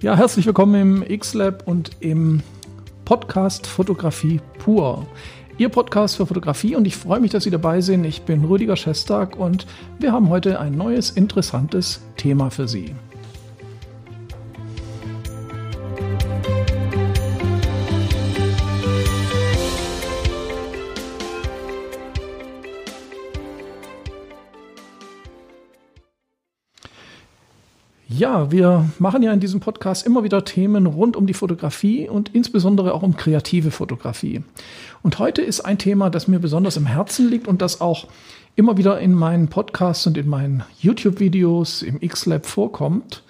Ja, herzlich willkommen im X-Lab und im Podcast Fotografie pur. Ihr Podcast für Fotografie und ich freue mich, dass Sie dabei sind. Ich bin Rüdiger Schestag und wir haben heute ein neues, interessantes Thema für Sie. Ja, wir machen ja in diesem Podcast immer wieder Themen rund um die Fotografie und insbesondere auch um kreative Fotografie. Und heute ist ein Thema, das mir besonders im Herzen liegt und das auch immer wieder in meinen Podcasts und in meinen YouTube-Videos im X-Lab vorkommt.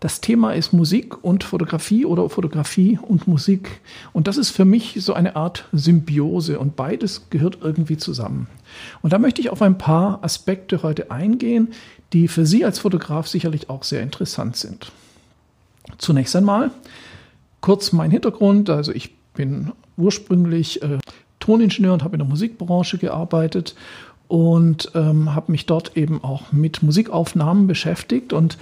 Das Thema ist Musik und Fotografie oder Fotografie und Musik. Und das ist für mich so eine Art Symbiose und beides gehört irgendwie zusammen. Und da möchte ich auf ein paar Aspekte heute eingehen, die für Sie als Fotograf sicherlich auch sehr interessant sind. Zunächst einmal kurz mein Hintergrund. Also ich bin ursprünglich äh, Toningenieur und habe in der Musikbranche gearbeitet und ähm, habe mich dort eben auch mit Musikaufnahmen beschäftigt und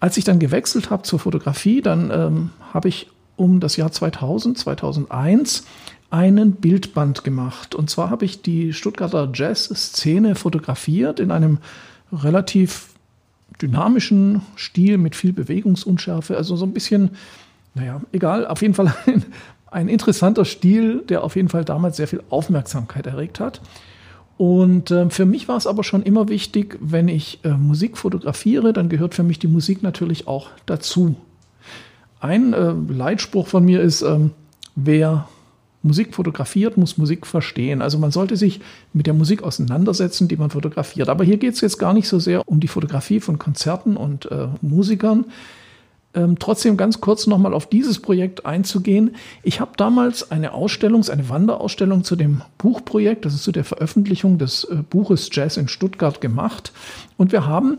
als ich dann gewechselt habe zur Fotografie, dann ähm, habe ich um das Jahr 2000, 2001 einen Bildband gemacht. Und zwar habe ich die Stuttgarter Jazz-Szene fotografiert in einem relativ dynamischen Stil mit viel Bewegungsunschärfe. Also so ein bisschen, naja, egal, auf jeden Fall ein, ein interessanter Stil, der auf jeden Fall damals sehr viel Aufmerksamkeit erregt hat. Und äh, für mich war es aber schon immer wichtig, wenn ich äh, Musik fotografiere, dann gehört für mich die Musik natürlich auch dazu. Ein äh, Leitspruch von mir ist, ähm, wer Musik fotografiert, muss Musik verstehen. Also man sollte sich mit der Musik auseinandersetzen, die man fotografiert. Aber hier geht es jetzt gar nicht so sehr um die Fotografie von Konzerten und äh, Musikern, ähm, trotzdem ganz kurz nochmal auf dieses Projekt einzugehen. Ich habe damals eine Ausstellung, eine Wanderausstellung zu dem Buchprojekt, das ist zu der Veröffentlichung des äh, Buches Jazz in Stuttgart gemacht. Und wir haben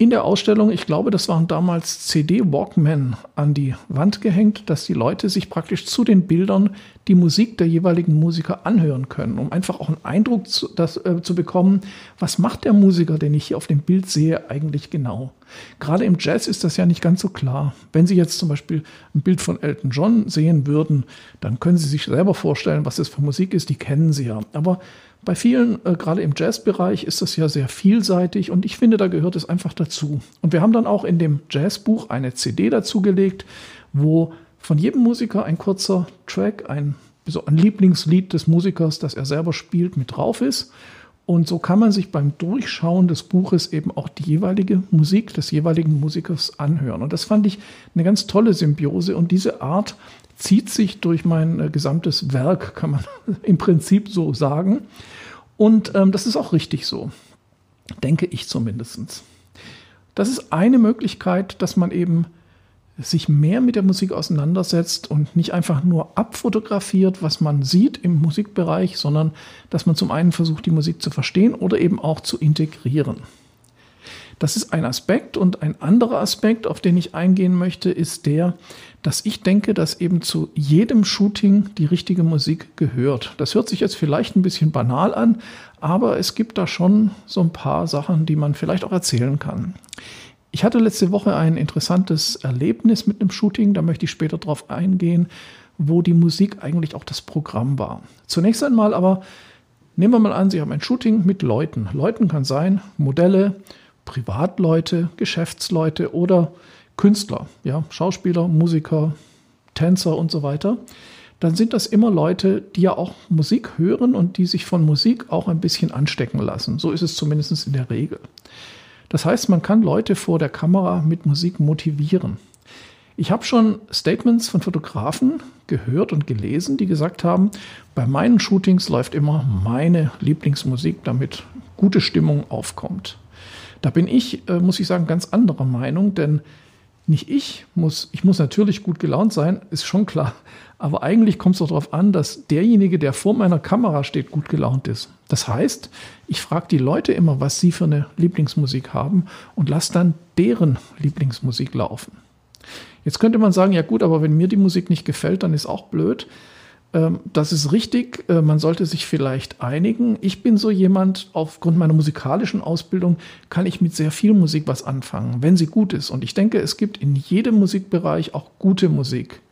in der Ausstellung, ich glaube, das waren damals CD-Walkman an die Wand gehängt, dass die Leute sich praktisch zu den Bildern die Musik der jeweiligen Musiker anhören können, um einfach auch einen Eindruck zu, das, äh, zu bekommen, was macht der Musiker, den ich hier auf dem Bild sehe, eigentlich genau. Gerade im Jazz ist das ja nicht ganz so klar. Wenn Sie jetzt zum Beispiel ein Bild von Elton John sehen würden, dann können Sie sich selber vorstellen, was das für Musik ist, die kennen Sie ja. Aber bei vielen, äh, gerade im Jazzbereich, ist das ja sehr vielseitig und ich finde, da gehört es einfach dazu. Und wir haben dann auch in dem Jazzbuch eine CD dazugelegt, wo von jedem Musiker ein kurzer Track, ein, so ein Lieblingslied des Musikers, das er selber spielt, mit drauf ist. Und so kann man sich beim Durchschauen des Buches eben auch die jeweilige Musik des jeweiligen Musikers anhören. Und das fand ich eine ganz tolle Symbiose. Und diese Art zieht sich durch mein äh, gesamtes Werk, kann man im Prinzip so sagen. Und ähm, das ist auch richtig so, denke ich zumindest. Das ist eine Möglichkeit, dass man eben sich mehr mit der Musik auseinandersetzt und nicht einfach nur abfotografiert, was man sieht im Musikbereich, sondern dass man zum einen versucht, die Musik zu verstehen oder eben auch zu integrieren. Das ist ein Aspekt und ein anderer Aspekt, auf den ich eingehen möchte, ist der, dass ich denke, dass eben zu jedem Shooting die richtige Musik gehört. Das hört sich jetzt vielleicht ein bisschen banal an, aber es gibt da schon so ein paar Sachen, die man vielleicht auch erzählen kann. Ich hatte letzte Woche ein interessantes Erlebnis mit einem Shooting, da möchte ich später drauf eingehen, wo die Musik eigentlich auch das Programm war. Zunächst einmal aber nehmen wir mal an, Sie haben ein Shooting mit Leuten. Leuten kann sein Modelle, Privatleute, Geschäftsleute oder Künstler, ja, Schauspieler, Musiker, Tänzer und so weiter, dann sind das immer Leute, die ja auch Musik hören und die sich von Musik auch ein bisschen anstecken lassen. So ist es zumindest in der Regel. Das heißt, man kann Leute vor der Kamera mit Musik motivieren. Ich habe schon Statements von Fotografen gehört und gelesen, die gesagt haben, bei meinen Shootings läuft immer meine Lieblingsmusik, damit gute Stimmung aufkommt. Da bin ich, äh, muss ich sagen, ganz anderer Meinung, denn nicht ich muss, ich muss natürlich gut gelaunt sein, ist schon klar. Aber eigentlich kommt es doch darauf an, dass derjenige, der vor meiner Kamera steht, gut gelaunt ist. Das heißt, ich frage die Leute immer, was sie für eine Lieblingsmusik haben und lasse dann deren Lieblingsmusik laufen. Jetzt könnte man sagen, ja gut, aber wenn mir die Musik nicht gefällt, dann ist auch blöd. Ähm, das ist richtig. Äh, man sollte sich vielleicht einigen. Ich bin so jemand, aufgrund meiner musikalischen Ausbildung kann ich mit sehr viel Musik was anfangen, wenn sie gut ist. Und ich denke, es gibt in jedem Musikbereich auch gute Musik.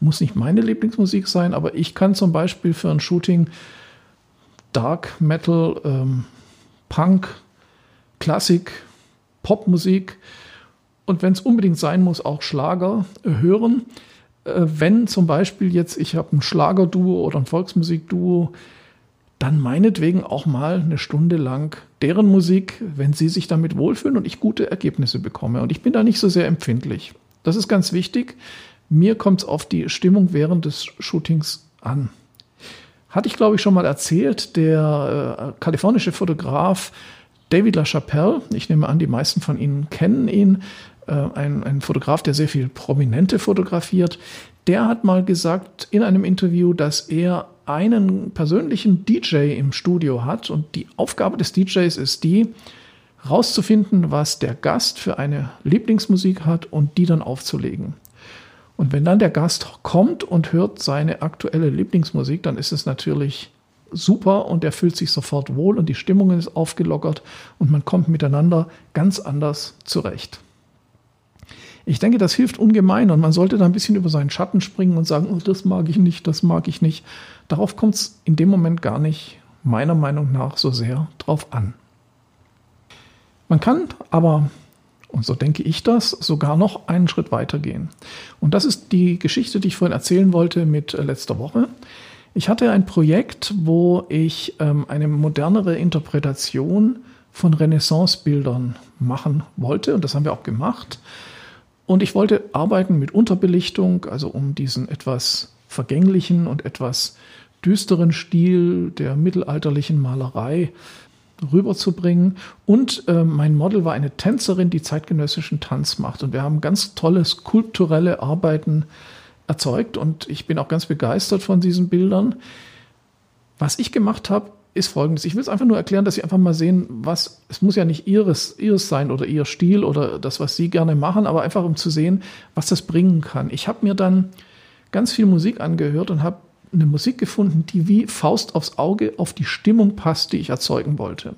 Muss nicht meine Lieblingsmusik sein, aber ich kann zum Beispiel für ein Shooting Dark Metal, ähm, Punk, Klassik, Popmusik und wenn es unbedingt sein muss, auch Schlager hören. Äh, wenn zum Beispiel jetzt ich habe ein Schlagerduo oder ein Volksmusikduo, dann meinetwegen auch mal eine Stunde lang deren Musik, wenn sie sich damit wohlfühlen und ich gute Ergebnisse bekomme. Und ich bin da nicht so sehr empfindlich. Das ist ganz wichtig. Mir kommt es auf die Stimmung während des Shootings an. Hatte ich, glaube ich, schon mal erzählt, der äh, kalifornische Fotograf David LaChapelle, ich nehme an, die meisten von Ihnen kennen ihn, äh, ein, ein Fotograf, der sehr viel Prominente fotografiert, der hat mal gesagt in einem Interview, dass er einen persönlichen DJ im Studio hat und die Aufgabe des DJs ist die, rauszufinden, was der Gast für eine Lieblingsmusik hat und die dann aufzulegen. Und wenn dann der Gast kommt und hört seine aktuelle Lieblingsmusik, dann ist es natürlich super und er fühlt sich sofort wohl und die Stimmung ist aufgelockert und man kommt miteinander ganz anders zurecht. Ich denke, das hilft ungemein und man sollte da ein bisschen über seinen Schatten springen und sagen, oh, das mag ich nicht, das mag ich nicht. Darauf kommt es in dem Moment gar nicht, meiner Meinung nach, so sehr drauf an. Man kann aber, und so denke ich das, sogar noch einen Schritt weiter gehen. Und das ist die Geschichte, die ich vorhin erzählen wollte mit äh, letzter Woche. Ich hatte ein Projekt, wo ich ähm, eine modernere Interpretation von Renaissance-Bildern machen wollte und das haben wir auch gemacht. Und ich wollte arbeiten mit Unterbelichtung, also um diesen etwas vergänglichen und etwas düsteren Stil der mittelalterlichen Malerei rüberzubringen. Und äh, mein Model war eine Tänzerin, die zeitgenössischen Tanz macht. Und wir haben ganz tolle skulpturelle Arbeiten erzeugt und ich bin auch ganz begeistert von diesen Bildern. Was ich gemacht habe, ist folgendes. Ich will es einfach nur erklären, dass Sie einfach mal sehen, was, es muss ja nicht Ihres, Ihres sein oder Ihr Stil oder das, was Sie gerne machen, aber einfach um zu sehen, was das bringen kann. Ich habe mir dann ganz viel Musik angehört und habe eine Musik gefunden, die wie Faust aufs Auge auf die Stimmung passt, die ich erzeugen wollte.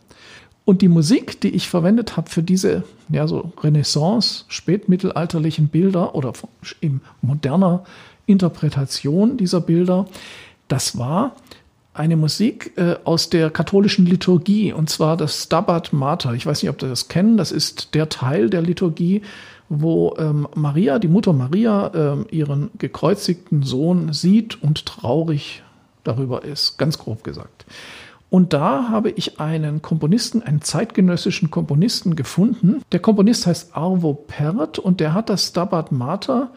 Und die Musik, die ich verwendet habe für diese ja, so Renaissance, spätmittelalterlichen Bilder oder in moderner Interpretation dieser Bilder, das war eine Musik äh, aus der katholischen Liturgie, und zwar das Stabat Mater. Ich weiß nicht, ob Sie das kennen. Das ist der Teil der Liturgie, wo ähm, Maria, die Mutter Maria, ähm, ihren gekreuzigten Sohn sieht und traurig darüber ist, ganz grob gesagt. Und da habe ich einen Komponisten, einen zeitgenössischen Komponisten gefunden. Der Komponist heißt Arvo Pärt und der hat das Stabat Mater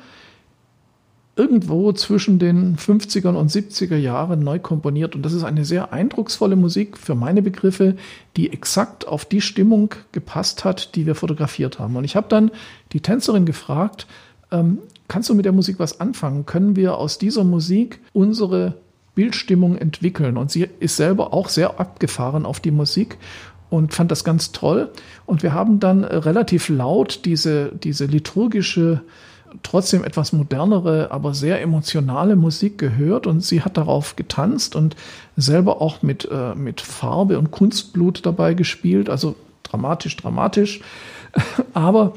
irgendwo zwischen den 50er und 70er Jahren neu komponiert. Und das ist eine sehr eindrucksvolle Musik für meine Begriffe, die exakt auf die Stimmung gepasst hat, die wir fotografiert haben. Und ich habe dann die Tänzerin gefragt, ähm, kannst du mit der Musik was anfangen? Können wir aus dieser Musik unsere Bildstimmung entwickeln? Und sie ist selber auch sehr abgefahren auf die Musik und fand das ganz toll. Und wir haben dann relativ laut diese, diese liturgische trotzdem etwas modernere, aber sehr emotionale Musik gehört und sie hat darauf getanzt und selber auch mit, äh, mit Farbe und Kunstblut dabei gespielt, also dramatisch, dramatisch. aber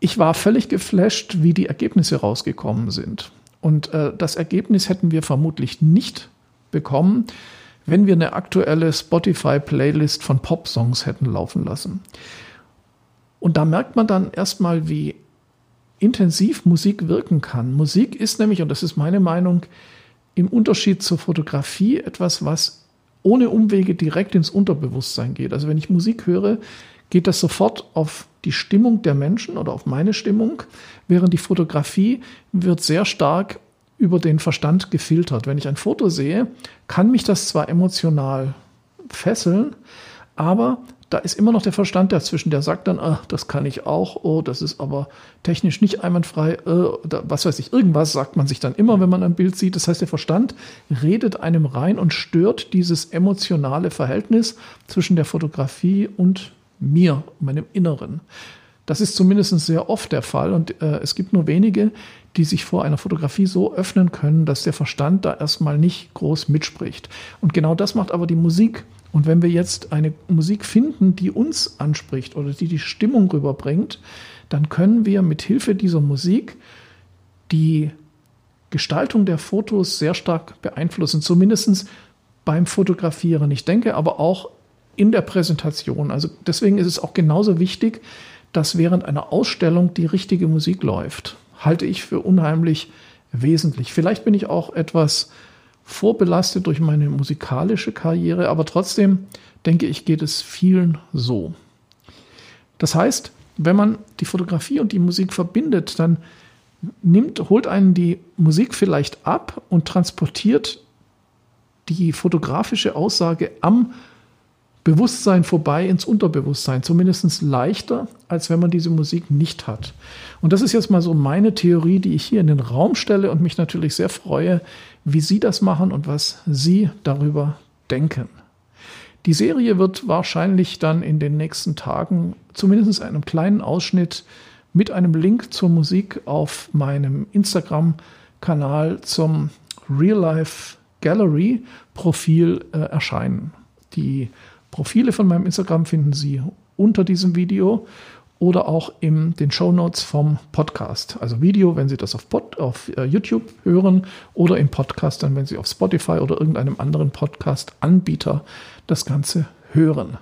ich war völlig geflasht, wie die Ergebnisse rausgekommen sind. Und äh, das Ergebnis hätten wir vermutlich nicht bekommen, wenn wir eine aktuelle Spotify-Playlist von Pop-Songs hätten laufen lassen. Und da merkt man dann erstmal, wie intensiv Musik wirken kann. Musik ist nämlich, und das ist meine Meinung, im Unterschied zur Fotografie etwas, was ohne Umwege direkt ins Unterbewusstsein geht. Also wenn ich Musik höre, geht das sofort auf die Stimmung der Menschen oder auf meine Stimmung, während die Fotografie wird sehr stark über den Verstand gefiltert. Wenn ich ein Foto sehe, kann mich das zwar emotional fesseln, aber da ist immer noch der Verstand dazwischen, der sagt dann, ach, das kann ich auch, oh, das ist aber technisch nicht einwandfrei, äh, was weiß ich, irgendwas sagt man sich dann immer, wenn man ein Bild sieht. Das heißt, der Verstand redet einem rein und stört dieses emotionale Verhältnis zwischen der Fotografie und mir, meinem Inneren. Das ist zumindest sehr oft der Fall und äh, es gibt nur wenige, die sich vor einer Fotografie so öffnen können, dass der Verstand da erstmal nicht groß mitspricht. Und genau das macht aber die Musik. Und wenn wir jetzt eine Musik finden, die uns anspricht oder die die Stimmung rüberbringt, dann können wir mit Hilfe dieser Musik die Gestaltung der Fotos sehr stark beeinflussen, zumindest beim Fotografieren. Ich denke aber auch in der Präsentation. Also deswegen ist es auch genauso wichtig, dass während einer Ausstellung die richtige Musik läuft. Halte ich für unheimlich wesentlich. Vielleicht bin ich auch etwas vorbelastet durch meine musikalische Karriere, aber trotzdem denke ich, geht es vielen so. Das heißt, wenn man die Fotografie und die Musik verbindet, dann nimmt, holt einen die Musik vielleicht ab und transportiert die fotografische Aussage am Bewusstsein vorbei ins Unterbewusstsein, zumindest leichter, als wenn man diese Musik nicht hat. Und das ist jetzt mal so meine Theorie, die ich hier in den Raum stelle und mich natürlich sehr freue, wie Sie das machen und was Sie darüber denken. Die Serie wird wahrscheinlich dann in den nächsten Tagen zumindest einen kleinen Ausschnitt mit einem Link zur Musik auf meinem Instagram-Kanal zum Real Life Gallery Profil äh, erscheinen. Die Profile von meinem Instagram finden Sie unter diesem Video oder auch in den Show Notes vom Podcast. Also Video, wenn Sie das auf, Pod, auf uh, YouTube hören oder im Podcast, dann wenn Sie auf Spotify oder irgendeinem anderen Podcast-Anbieter das Ganze hören.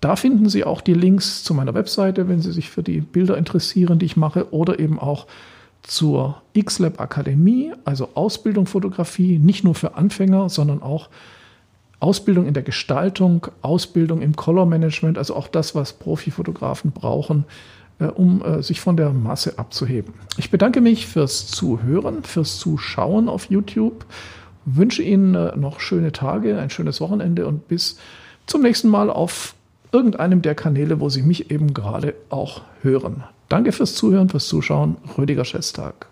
Da finden Sie auch die Links zu meiner Webseite, wenn Sie sich für die Bilder interessieren, die ich mache, oder eben auch zur XLab Akademie, also Ausbildung Fotografie, nicht nur für Anfänger, sondern auch Ausbildung in der Gestaltung, Ausbildung im Color Management, also auch das, was Profifotografen brauchen, äh, um äh, sich von der Masse abzuheben. Ich bedanke mich fürs Zuhören, fürs Zuschauen auf YouTube, wünsche Ihnen äh, noch schöne Tage, ein schönes Wochenende und bis zum nächsten Mal auf irgendeinem der Kanäle, wo Sie mich eben gerade auch hören. Danke fürs Zuhören, fürs Zuschauen. Rüdiger Schestag.